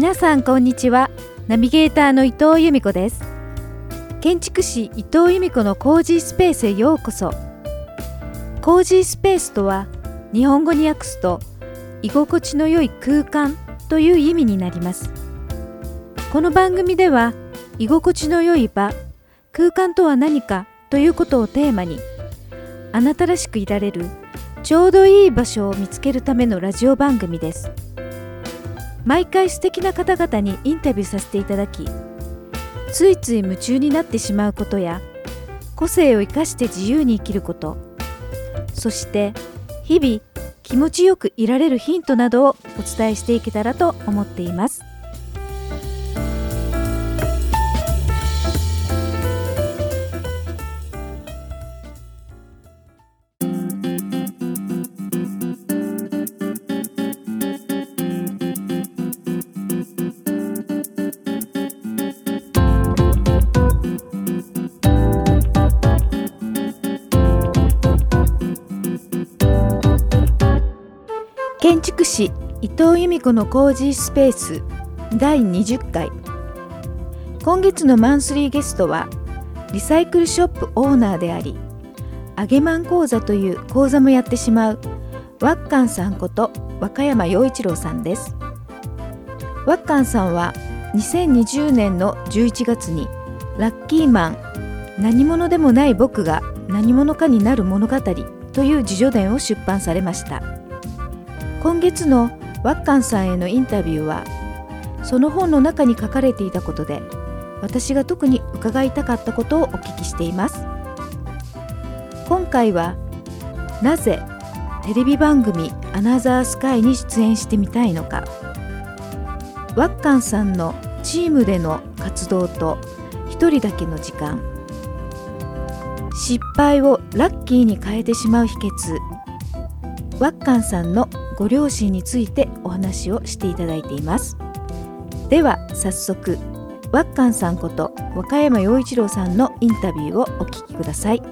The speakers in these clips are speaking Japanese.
皆さんこんにちは。ナビゲーターの伊藤由美子です。建築士伊藤由美子のコージースペースへようこそ。コージースペースとは日本語に訳すと居心地の良い空間という意味になります。この番組では居心地の良い場空間とは何かということをテーマにあなたらしくいられるちょうどいい場所を見つけるためのラジオ番組です。毎回素敵な方々にインタビューさせていただきついつい夢中になってしまうことや個性を生かして自由に生きることそして日々気持ちよくいられるヒントなどをお伝えしていけたらと思っています。建築士伊藤由美子のコージースペース第20回。今月のマンスリーゲストはリサイクルショップオーナーでありあげまん講座という講座もやってしまうワッカンさんこと和歌山陽一郎さんです。ワッカンさんは2020年の11月にラッキーマン何者でもない僕が何者かになる物語という自叙伝を出版されました。今月のワッカンさんへのインタビューはその本の中に書かれていたことで私が特に伺いたかったことをお聞きしています。今回はなぜテレビ番組「アナザースカイ」に出演してみたいのか。ワッカンさんのチームでの活動と一人だけの時間。失敗をラッキーに変えてしまう秘訣ワッカンさんのご両親についてお話をしていただいています。では早速ワッカンさんこと和歌山陽一郎さんのインタビューをお聞きください。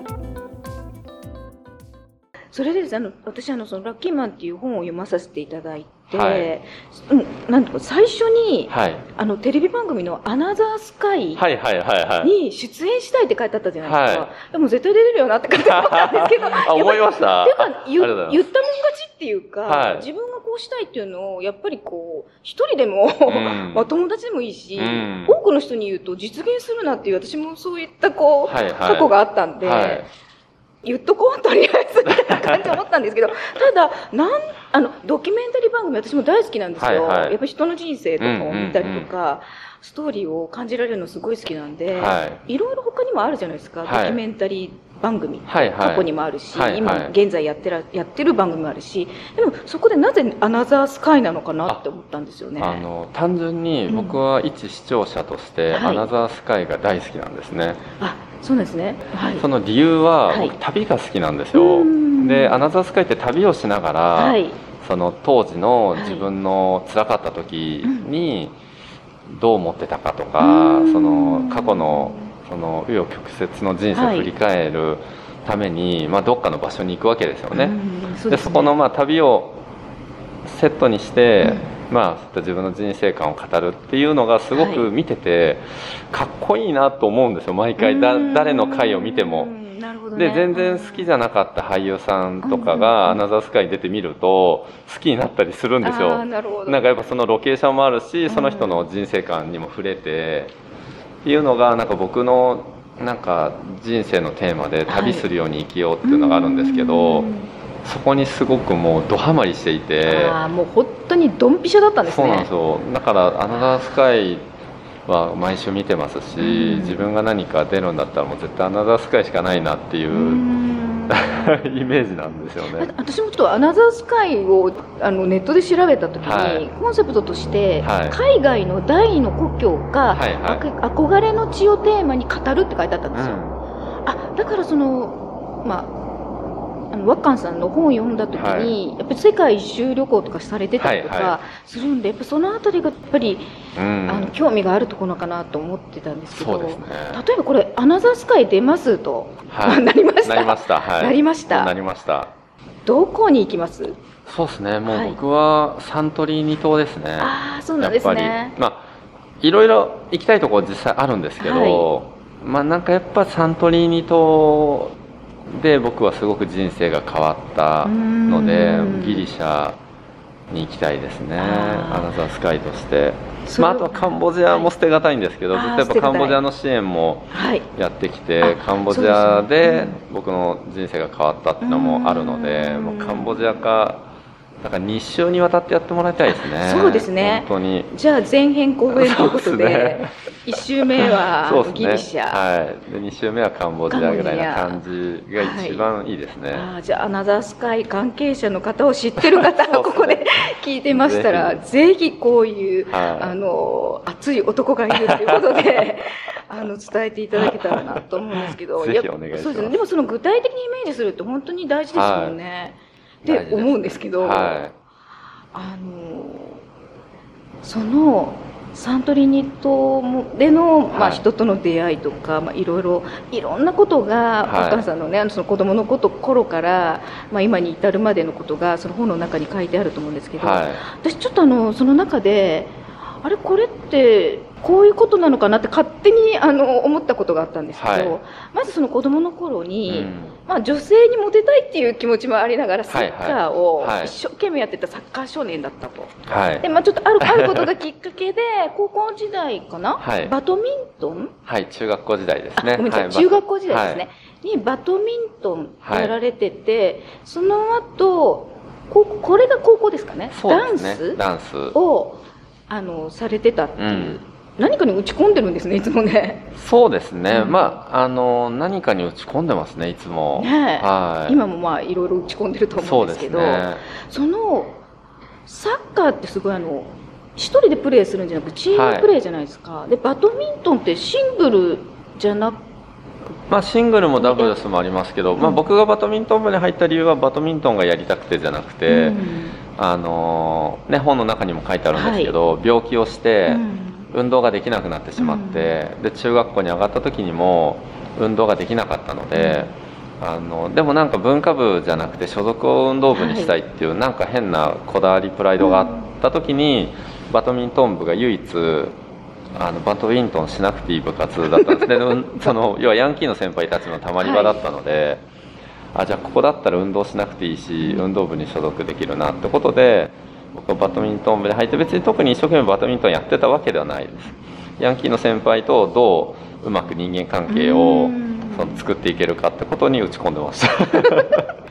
それでですあの私あのそのラッキーマンっていう本を読まさせていただいて、はいうん、なんとか最初に、はい。あのテレビ番組のアナザースカイはいはいはいはい。に出演したいって書いてあったじゃないですか。はでも絶対出れるよなって書いてあったんですけど。あ、思いました言ったもん勝ちっていうか、はい自分がこうしたいっていうのをやっぱりこう一人でも、ん まあ友達でもいいし、うん多くの人に言うと実現するなっていう私もそういったこう、はいはい過去があったんで、はい言っとこうとりあえずみたいな感じで思ったんですけどただなんあのドキュメンタリー番組私も大好きなんですよ、はいはい。やっぱ人の人生とかを見たりとか、ストーリーを感じられるのすごい好きなんで、、はい。ろいろ他にもあるじゃないですか、はい。ドキュメンタリー番組、はいはい。過去にもあるし、はいはい。今現在やってらやってる番組もあるし。でもそこでなぜアナザースカイなのかなって思ったんですよね。あの、単純に僕は一視聴者として、はい。アナザースカイが大好きなんですね。あそうですね、はい。その理由は、はい。僕旅が好きなんですよ。うん。で、アナザースカイって旅をしながら、はい。その当時のはい。自分の辛かった時にどう思ってたかとか、うん。その過去のその紆余曲折の人生を振り返るために、まあ、どっかの場所に行くわけですよね。うん。そうですね。でそこのまあ旅をセットにして、ういった自分の人生観を語るっていうのがすごはい。く見てて、かっこいいなと思うんですよ。毎回だうん。誰の回を見ても。で全然好きじゃなかった俳優さんとかうんが「アナザースカイ」に出てみると好きになったりするんですよ。なんかやっぱそのロケーションもあるしん。その人の人生観にも触れてっていうのがなんか僕のなんか人生のテーマで旅するように生きようっていうのがあるんですけど、うんそこにすごくもうドハマりしていて。ああもう本当にドンピシャだったんですね。そうなんですよ。だから「アナザースカイ」は毎週見てますし、うん。自分が何か出るんだったらもう絶対「アナザースカイ」しかないなっていうう、ん。イメージなんですよね。私もちょっとアナザースカイをあのネットで調べた時に、はい。コンセプトとして、はい。海外の第二の故郷か、はいはい。憧れの地をテーマに語るって書いてあったんですよ、うん。あだからそのまああのワッカンさんの本を読んだ時に、やっぱり世界一周旅行とかされてたりとはいはかするんで、やっぱそのあたりがやっぱり、うん。あの興味があるところかなと思ってたんですけどね。例えばこれ「アナザースカイ出ます」と、はい。なりました？なりました。はい。なりました？なりました。どこに行きます？そうですね。もうはい僕はサントリー二島ですね、ああそうなんですね。まあいろいろ行きたいところ実際あるんですけど、まあなんかやっぱサントリー二島で僕はすごく人生が変わったのでうん。ギリシャに行きたいですね。アナザースカイとして、まあ、あとはカンボジアも捨てがたいんですけど、はい。ずっとやっぱカンボジアの支援もはい。やってきてあカンボジアで僕の人生が変わったっていうのもあるのでうん。もうカンボジアかだから2週にわたってやってもらいたいですね。そうですね。本当に。じゃあ前編後編ということでですね。一週目はギリシャ、はい。で2週目はカンボジアぐらいな感じが一番いいですね、あーじゃあアナザースカイ関係者の方を知ってる方はここで 聞いてましたらぜひこういう、はい。あの熱い男がいるということで あの伝えていただけたらなと思うんですけど ぜひお願いします。そうですね。でもその具体的にイメージするって本当に大事ですもんね、って思うんですけど、はあのそのサントリーニ島での、まあ、はい。人との出会いとか、まあ、いろいろいろんなことが、はい。お母さんのねあのその子供のこと頃から、まあ、今に至るまでのことがその本の中に書いてあると思うんですけど、いはい。私ちょっとあのその中であれこれってこういうことなのかなって勝手にあの思ったことがあったんですけど、はい。まずその子供の頃に、うん。まあ、女性にモテたいっていう気持ちもありながらサはいッカーをはい一生懸命やってたサッカー少年だったと。はい。で、まあ、ちょっとある、あることがきっかけで、高校時代かな、はい。バドミントン？はい中学校時代ですあ、ねごめんなさい、はい。中学校時代ですね、はい。にバドミントンやられてて、その後、ここれが高校ですかね？ね。ダンス？ダンス。を、あの、されてたっていう。うん。何かに打ち込んでるんですね、いつもね。そうですね、うん。まああの何かに打ち込んでますねいつも。ねえ。はい。今もまあ、いろいろ打ち込んでると思そううんでけど、ね。その、サッカーってすごいあの、一人でプレーするんじゃなくチームプレーじゃないですか。で、バドミントンってシングルじゃなくまあ、シングルもダブルスもありますけど、まあ、うん。僕がバドミントン部に入った理由はバドミントンがやりたくてじゃなくて、うんあのね、本の中にも書いてあるんですけど、病気をしてうん。運動ができなくなってしまって、で中学校に上がった時にも運動ができなかったので、あのでもなんか文化部じゃなくて所属を運動部にしたいっていう、なんか変なこだわりプライドがあった時に、バドミントン部が唯一あのバドミントンしなくていい部活だったんです。ねうんその要はヤンキーの先輩たちのたまり場だったので、あじゃあここだったら運動しなくていいし運動部に所属できるなってことで僕はバドミントン部に入って別に特に一生懸命バドミントンやってたわけではないです。ヤンキーの先輩とどううまく人間関係をうん。その作っていけるかってことに打ち込んでました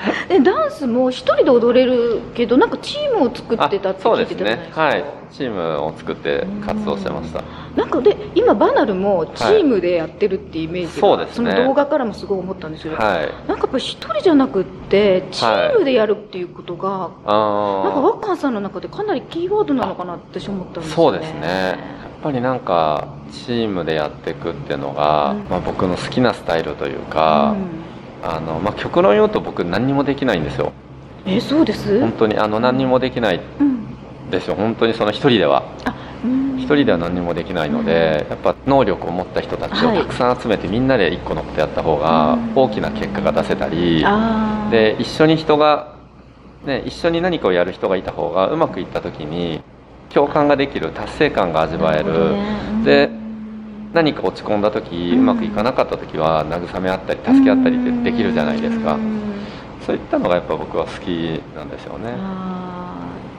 でダンスも一人で踊れるけどなんかチームを作ってたって聞いてたじゃないですか、ね。はい。チームを作って活動してました。なんかで今バナルもチームでやってるっていうイメージが、そうですね。の動画からもすごい思ったんですけど、はい。なんかやっぱり一人じゃなくってチームでやるっていうことが、なんかあワッカンさんの中でかなりキーワードなのかなって私思ったんですよね。そうですね。やっぱりなんかチームでやっていくっていうのが、うん。まあ、僕の好きなスタイルというか、あのまあ、極論言うと僕何にもできないんですよ。うん、えそうです？本当にあの何にもできない。うん。ですよ。本当にその一人では。あうん。一人では何にもできないので、やっぱ能力を持った人たちをはい。たくさん集めてみんなで一個のことやった方がうん。大きな結果が出せたり、で一緒に人が、ね、一緒に何かをやる人がいた方がうまくいった時に共感ができる達成感が味わえる。なほどね。うん。で何か落ち込んだ時、ううんまくいかなかった時は慰め合ったり助け合ったりってできるじゃないですか、うん。そういったのがやっぱ僕は好きなんですよね。あ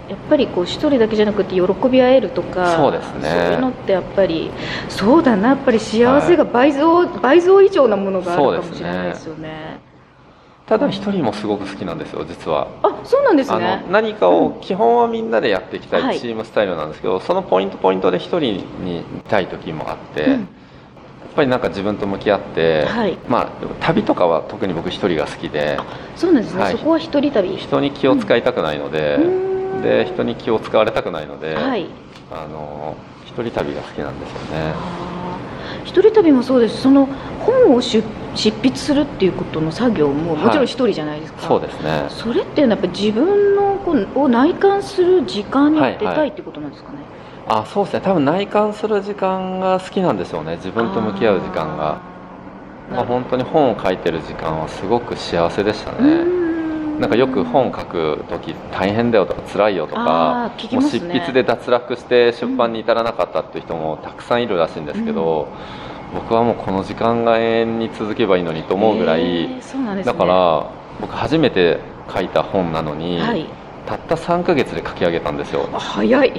ーやっぱりこう一人だけじゃなくて喜び合えるとかそうですね。そういうのってやっぱりそうだなやっぱり幸せが倍増、倍増以上なものがあるかもしれないですよねただ一人もすごく好きなんですよ実は。あそうなんですあねの何かを基本はみんなでやっていきたはい。いチームスタイルなんですけど、そのポイントポイントで一人にいたい時もあって、うん。やっぱりなんか自分と向き合って、はい。まあ旅とかは特に僕一人が好きでそうなんですね、はい。そこは一人旅。人に気を使いたくないので、うん。で人に気を使われたくないので、はい。あの一人旅が好きなんですよね。一人旅もそうです。その本を出執筆するっていうことの作業ももちろん一人じゃないですか、そうですね。それっていうのはやっぱ自分のこうを内観する時間に出たいってことなんですかね、あそうですね。多分内観する時間が好きなんでしょうね。自分と向き合う時間が。まあ、本当に本を書いてる時間はすごく幸せでしたうねなんかよく本書く時大変だよとか辛いよとか、もう執筆で脱落して出版に至らなかったっていう人もたくさんいるらしいんですけど、僕はもうこの時間が永遠に続けばいいのにと思うぐらい、だから僕初めて書いた本なのに、たった3か月で書き上げたんですよ。早い。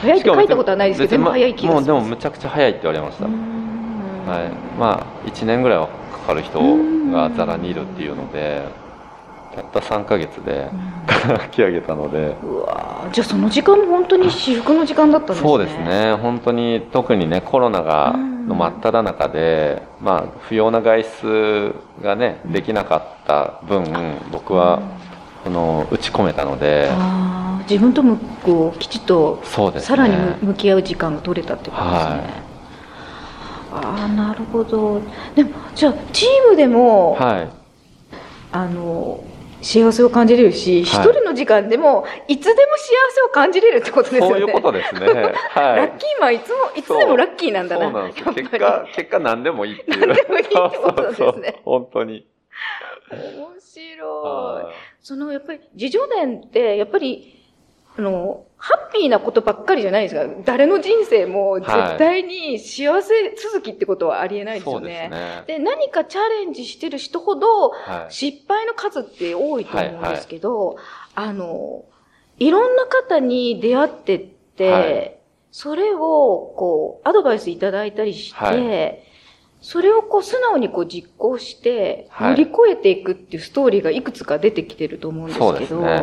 早いって書いたことはないですけどでも早い気がもうでもむちゃくちゃ早いって言われました。はい。まあ1年ぐらいはかかる人がざらにいるっていうのでたった3か月で書き上げたので。うわじゃあその時間も本当に至福の時間だったんですね。そうですね。本当に特にねコロナがの真っ只中で、まあ、不要な外出がねできなかった分僕はその打ち込めたので。自分ともこうきちっとさらに向き合う時間が取れたってことですね、はい、ああなるほど。でもじゃあチームでも、はい、あの幸せを感じれるし、一、人の時間でもいつでも幸せを感じれるってことですよね。そういうことですね。はい、ラッキーマンいつもいつでもラッキーなんだな。そうなんです結果結果何でもいいっていう。何でもいいってことですね。そうそう本当に。面白い。そのやっぱり自助伝ってやっぱりあの、ハッピーなことばっかりじゃないですか。誰の人生も絶対に幸せ続きってことはありえないですよね。はい、で、ね、何かチャレンジしてる人ほど、失敗の数って多いと思うんですけど、はい。はい、あの、いろんな方に出会ってって、はい、それをこう、アドバイスいただいたりして、それをこう素直にこう実行して乗り越えていくっていうストーリーがいくつか出てきてると思うんですけど、ね、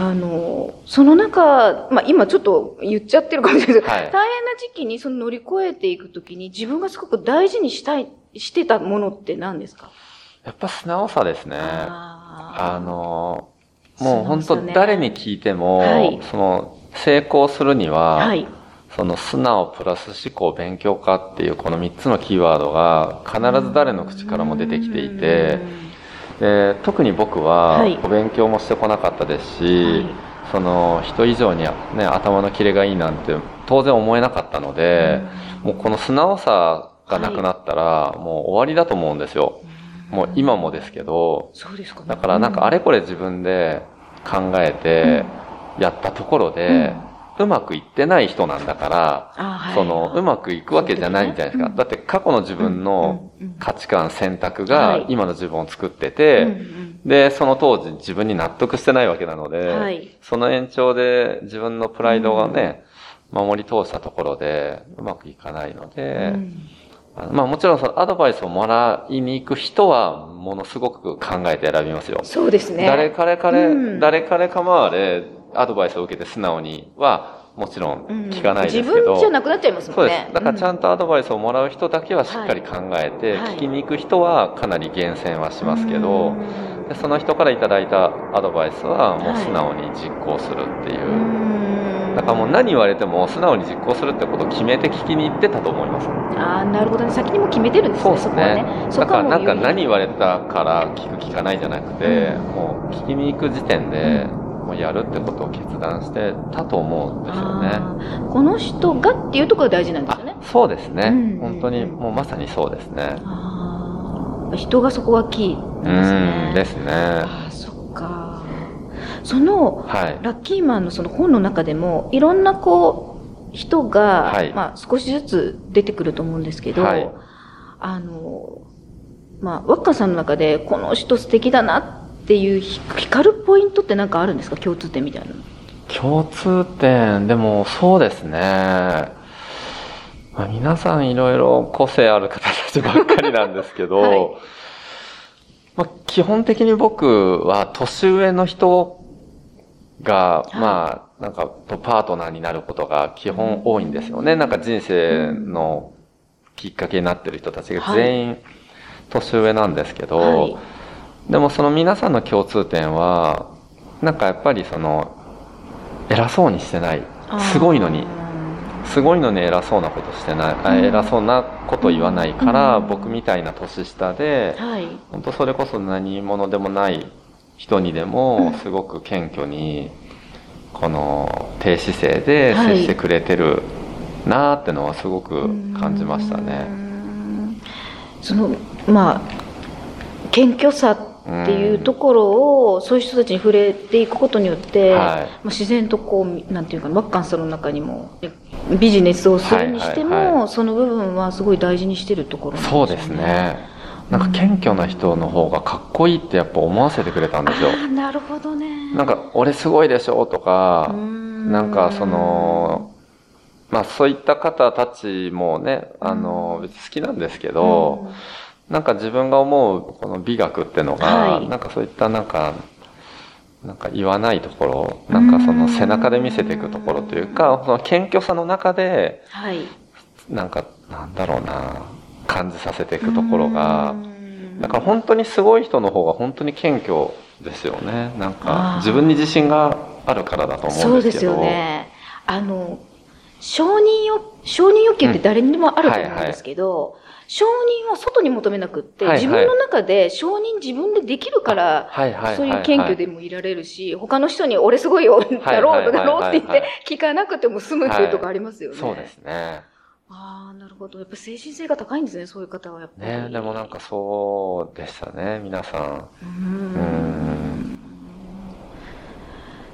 あの、その中、まあ今ちょっと言っちゃってるかもしれないですけど、はい、大変な時期にその乗り越えていくときに自分がすごく大事にしたい、してたものって何ですか？やっぱ素直さですね。ああの、もう本当誰に聞いても、はい、その成功するには、はい、その素直プラス思考勉強家っていうこの3つのキーワードが必ず誰の口からも出てきていて、で特に僕はお勉強もしてこなかったですし、はい、その人以上に、ね、頭のキレがいいなんて当然思えなかったので、うん、もうこの素直さがなくなったら、もう終わりだと思うんですよ。もう今もですけど、そうですか、ね、だからなんかあれこれ自分で考えてやったところで、うまくいってない人なんだから、その、うまくいくわけじゃないんじゃないですか。だって過去の自分の価値観、選択が今の自分を作ってて、で、その当時自分に納得してないわけなので、その延長で自分のプライドがね、守り通したところでうまくいかないので、まあもちろんそのアドバイスをもらいに行く人はものすごく考えて選びますよ。そうですね。誰彼彼、誰彼構われ、アドバイスを受けて素直にはもちろん聞かないですけど、うん、自分じゃなくなっちゃいますもんね。そうです。だからちゃんとアドバイスをもらう人だけはしっかり考えて、はい、聞きに行く人はかなり厳選はしますけど、でその人からいただいたアドバイスはもう素直に実行するっていう。はい、だからもう何言われても素直に実行するってことを決めて聞きに行ってたと思います。ああ、なるほどね。先にも決めてるんですね、そですね。そこはね。だからなんか何言われたから聞く聞かないじゃなくて、うん、もう聞きに行く時点で、やるってことを決断してたと思うんですよね。この人がっていうところが大事なんですよね。そうですね、うん、本当にもうまさにそうですね。人がそこはキーですね。ですね。あそっか。その、はい、ラッキーマンのその本の中でもいろんなこう人が、はい、まあ少しずつ出てくると思うんですけど、はい、あのまあ、ワッカさんの中でこの人素敵だなっていう光るポイントって何かあるんですか？共通点みたいな共通点でもそうですね、まあ、皆さんいろいろ個性ある方たちばっかりなんですけど、はい、まあ、基本的に僕は年上の人が、はい、まあ、なんか、とパートナーになることが基本多いんですよね。なんか人生のきっかけになってる人たちが全員年上なんですけど、はいでもその皆さんの共通点はなんかやっぱりその偉そうにしてない。すごいのに。すごいのに偉そうなことしてない、うん、偉そうなこと言わないから、うん、僕みたいな年下で、はい、本当それこそ何者でもない人にでもすごく謙虚にこの低姿勢で接してくれてるなってのはすごく感じましたね。そのまあ謙虚さっていうところを、そういう人たちに触れていくことによって、はい。まあ自然とこうなんていうかワッカンさんの中にもビジネスをするにしても、はいはいはその部分はすごい大事にしてるところなんそうですね。なんか謙虚な人の方がかっこいいってやっぱ思わせてくれたんですよ。なるほどね。なんか俺すごいでしょとかななんかそのまあそういった方たちもねあの別に好きなんですけど、なんか自分が思うこの美学ってのが、はい。なんかそういったなんかなんか言わないところなんかその背中で見せていくところというかその謙虚さの中ではい。なんかなんだろうな感じさせていくところがうん。だから本当にすごい人の方が本当に謙虚ですよね。なんあかー。自分に自信があるからだと思うんですけど。そうですよね。あの承認欲承認欲求って誰にでもあると思うんですけど、承認は外に求めなくって、はいはい。自分の中で承認自分でできるから、はいはいはいはい。そういう謙虚でもいられるし、他の人に俺すごいよ、だろう、だろうって言って聞かなくても済むっていうところありますよね。そうですね。ああ、なるほど。やっぱ精神性が高いんですね、そういう方はやっぱり。ねでもなんかそうでしたね皆さん。ううん。ん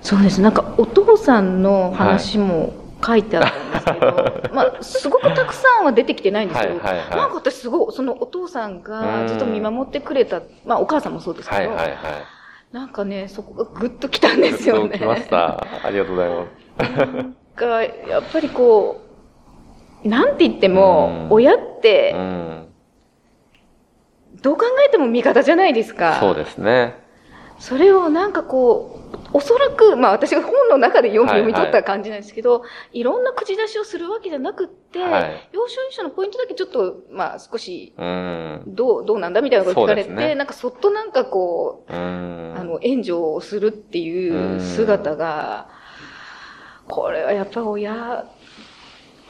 そうです。なんかお父さんの話も書いてあったんですけど、まあすごくたくさんは出てきてないんですけど、はいはいはい。なんか私すごいそのお父さんうん。がずっと見守ってくれた、まあお母さんもそうですけど、はいはいはい。なんかねそこがグッときたんですよね。ました。ありがとうございます。なんかやっぱりこうなんて言っても、うん。親ってうん。どう考えても味方じゃないですか。そうですねそれをなんかこう、おそらく、まあ私が本の中で読み,、取った感じなんですけど、いろんな口出しをするわけじゃなくって、はい。要所要所のポイントだけちょっと、まあ少し、うん。どう、どうなんだみたいなこと聞かれて、ね。なんかそっとなんかこう、うん。あの、援助をするっていう姿が、これはやっぱ親、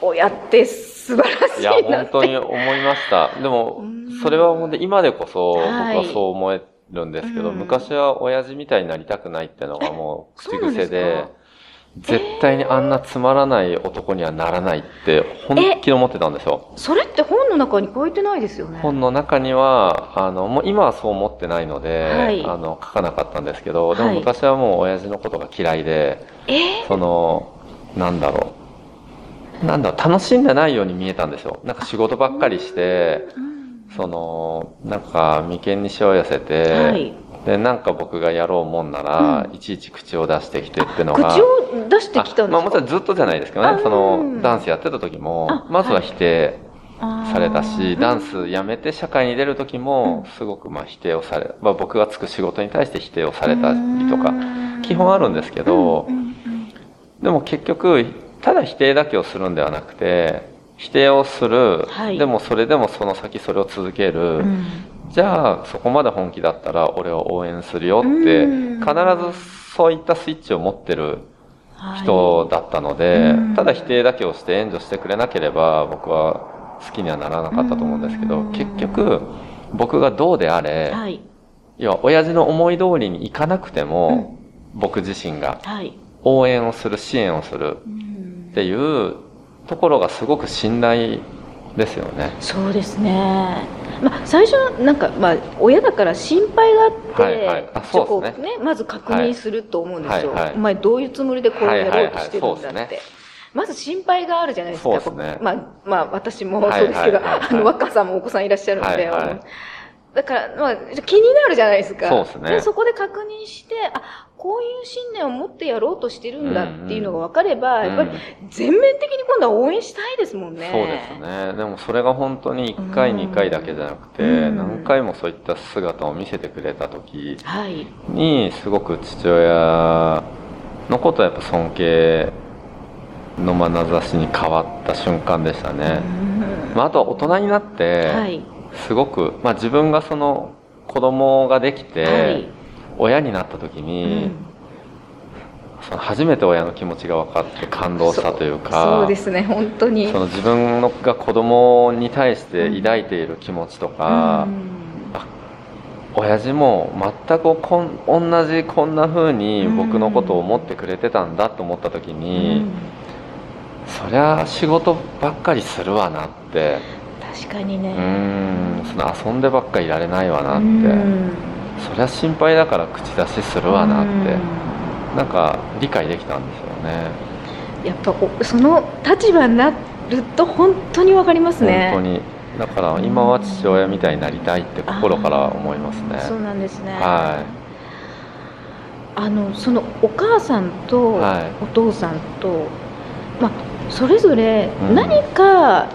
親って素晴らしいやいなって。本当に思いました。でもうん。それは本当に今でこそ僕はい。はそう思えるんですけど、うん。昔は親父みたいになりたくないっていうのがもう口癖で絶対にあんなつまらない男にはならないって本気で思ってたんですよ。それって本の中に書いてないですよね？本の中にはあのもう今はそう思ってないので、はい。あの書かなかったんですけどでもはい昔はもう親父のことが嫌いで、え？そのなんだろう。なんだろう楽しんでないように見えたんですよ。なんか仕事ばっかりしてうんそのなんか眉間にしわ寄せて、はい。でなんか僕がやろうもんなら、いちいち口を出してきてっていうのが口を出してきたんですまあもちろんずっとじゃないですけどあねその、うんダンスやってた時もあまずは否定されたし、あーダンスやめて社会に出る時もすごくまあ否定をされ、まあ、僕がつく仕事に対して否定をされたりとか基本あるんですけどうんうんうん。でも結局ただ否定だけをするんではなくて否定をする、はい。でもそれでもその先それを続ける、うん。じゃあそこまで本気だったら俺は応援するよってうん。必ずそういったスイッチを持ってるはい。人だったので、うん。ただ否定だけをして援助してくれなければ僕は好きにはならなかったと思うんですけど、うん。結局僕がどうであれ、はい。要は親父の思い通りにいかなくても、僕自身がはい。応援をする支援をするうん。っていうところがすごく信頼ですよね。そうですね。まあ、最初のなんか、まあ、親だから心配があって、はいはいあそうですねまず確認すると思うんですよ。はいはいはいお前どういうつもりでこれをやろうとしてるんだって。はいはいはいまず心配があるじゃないですか。すねまあ、まあ、私もそうですけど、はいはいはいはいあの、若さんもお子さんいらっしゃるので、はいはいだから、まあ、気になるじゃないですか。そうですねそこで確認して、あ、こういう信念を持ってやろうとしてるんだっていうのが分かれば、うんやっぱり全面的に今度は応援したいですもんね。そうですね。でもそれが本当に1回、うん2回だけじゃなくて、うん何回もそういった姿を見せてくれた時はい。に、すごく父親のことはやっぱ尊敬の眼差しに変わった瞬間でしたね。まあ、あとは大人になって、はい。すごく、まあ自分がその子供ができて、はい。親になった時に、その初めて親の気持ちが分かって感動したというか、そうですね、本当に。その自分のが子供に対して抱いている気持ちとか、うん。親父も全くこん同じこんな風に僕のことを思ってくれてたんだと思った時に、そりゃ仕事ばっかりするわなって確かにうね。ーん。その遊んでばっかりいられないわなって、うん。そりゃ心配だから口出しするわなって。なんか理解できたんですよね。やっぱその立場になると本当に分かりますね。本当に。だから今は父親みたいになりたいって心から思いますね。そうなんですね。はい。あのそのお母さんとお父さんと、はい、まあ、それぞれ何か、うん、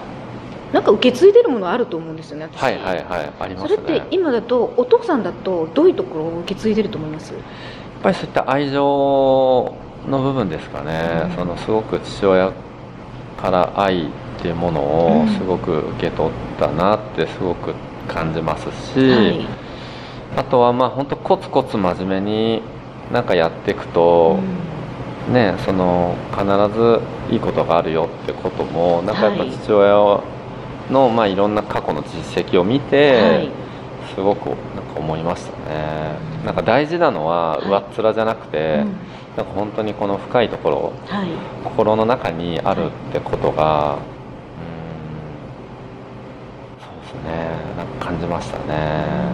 なんか受け継いでるものあると思うんですよねはいはいはいあります、ね、それって今だとお父さんだとどういうところを受け継いでると思います？やっぱりそういった愛情の部分ですかね、うん、そのすごく父親から愛っていうものをすごく受け取ったなってすごく感じますし、うんはい、あとはまあ本当コツコツ真面目になんかやっていくと、うん、ねその必ずいいことがあるよってこともなんかやっぱ父親の、まあ、いろんな過去の実績を見て、はい、すごくなんか思いましたね、なんか大事なのは上っ面じゃなくて、はいうん、なんか本当にこの深いところ、はい、心の中にあるってことが、うんそうですね。なんか感じましたね。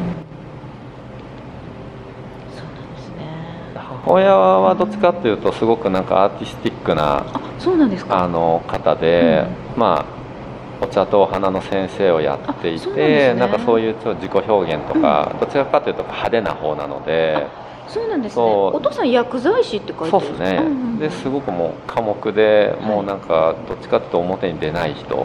母親はどっちかというとすごくなんかアーティスティックなそうなんですか。あの方で、うん、まあお茶とお花の先生をやっていてな、ね,、んかそういうちょ自己表現とか、うん、どちらかというと派手な方なのでそうなんですね。お父さん薬剤師って書いてそうですね、うんうん、ですごくもう寡黙で、もうなんかどっちかというと表に出ない人、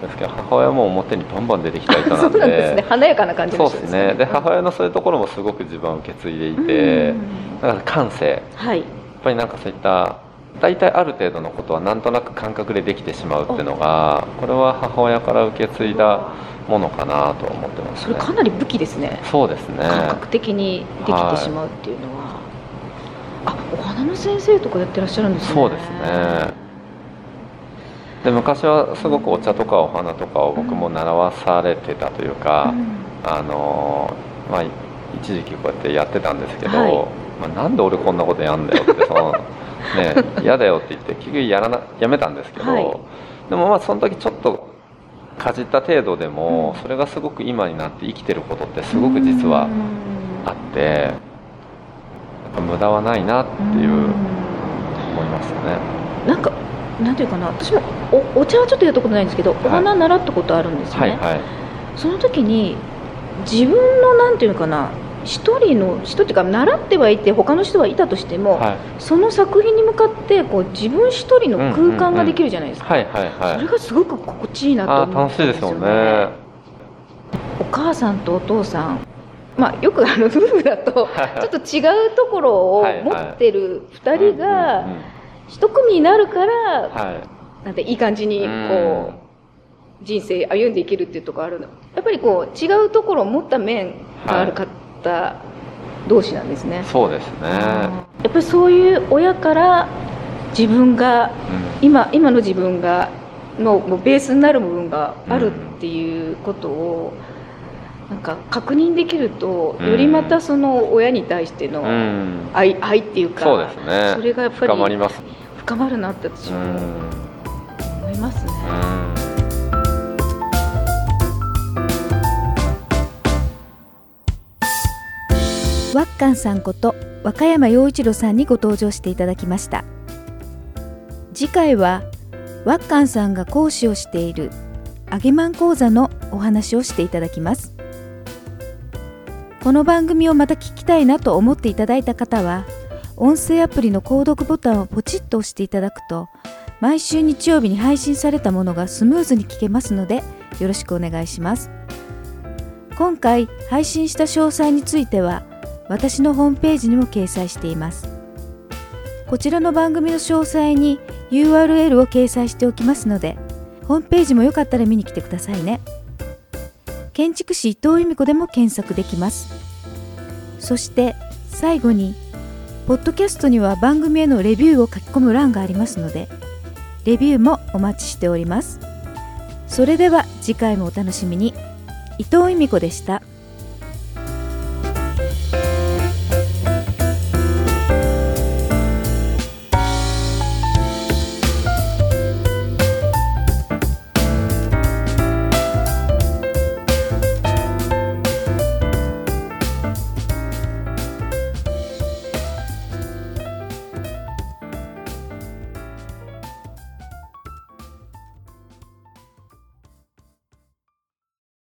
ですけど母親も表にバンバン出てきた人なんで。そうなんですね。華やかな感じそうですね。で母親のそういうところもすごく自分を受け継いでいて、だから感性、はい、やっぱりなんかそういった大体ある程度のことはなんとなく感覚でできてしまうっていうのがこれは母親から受け継いだものかなと思ってます、ね、それかなり武器ですね。そうですね。感覚的にできてしまうっていうのは、はい、あお花の先生とかやってらっしゃるんですね。そうですね。で昔はすごくお茶とかお花とかを僕も習わされてたというか、うん、あのまあ、一時期こうやってやってたんですけど、はい、まあ、なんで俺こんなことやんだよってその、ね、嫌だよって言って結局やらなやめたんですけど、はい、でもまあその時ちょっとかじった程度でも、うん、それがすごく今になって生きてることってすごく実はあって、無駄はないなっていう思いましたね。なんかなんていうかな私もおお茶はちょっとやったことないんですけど、お花習ったことあるんですよね、はいはい、その時に自分のなんていうかな一人の人っていうか習ってはいて他の人はいたとしても、はい、その作品に向かってこう自分一人の空間ができるじゃないですか、それがすごく心地いいなと思ってですよね。お母さんとお父さん。まあ、よくあの夫婦だとちょっと違うところを持ってる2人が一組になるから、はい、なんていい感じにこう人生歩んでいけるっていうところあるの。やっぱりこう違うところを持った面がある方同士なんですね、はい、そうですね。やっぱりそういう親から自分が、うん、今今の自分がのもうベースになる部分があるっていうことを、なんか確認できると、よりまたその親に対しての愛,、愛っていうかそうですね。それがやっぱり深まります。深まるなって私もワッカンさんこと和歌山陽一郎さんにご登場していただきました。次回はワッカンさんが講師をしている揚げまん講座のお話をしていただきます。この番組をまた聞きたいなと思っていただいた方は音声アプリの購読ボタンをポチッと押していただくと毎週日曜日に配信されたものがスムーズに聞けますのでよろしくお願いします。今回配信した詳細については私のホームページにも掲載していますこちらの番組の詳細に URL を掲載しておきますのでホームページもよかったら見に来てくださいね建築士伊藤由美子でも検索できますそして最後にポッドキャストには番組へのレビューを書き込む欄がありますので、レビューもお待ちしております。それでは次回もお楽しみに。伊藤由美子でした。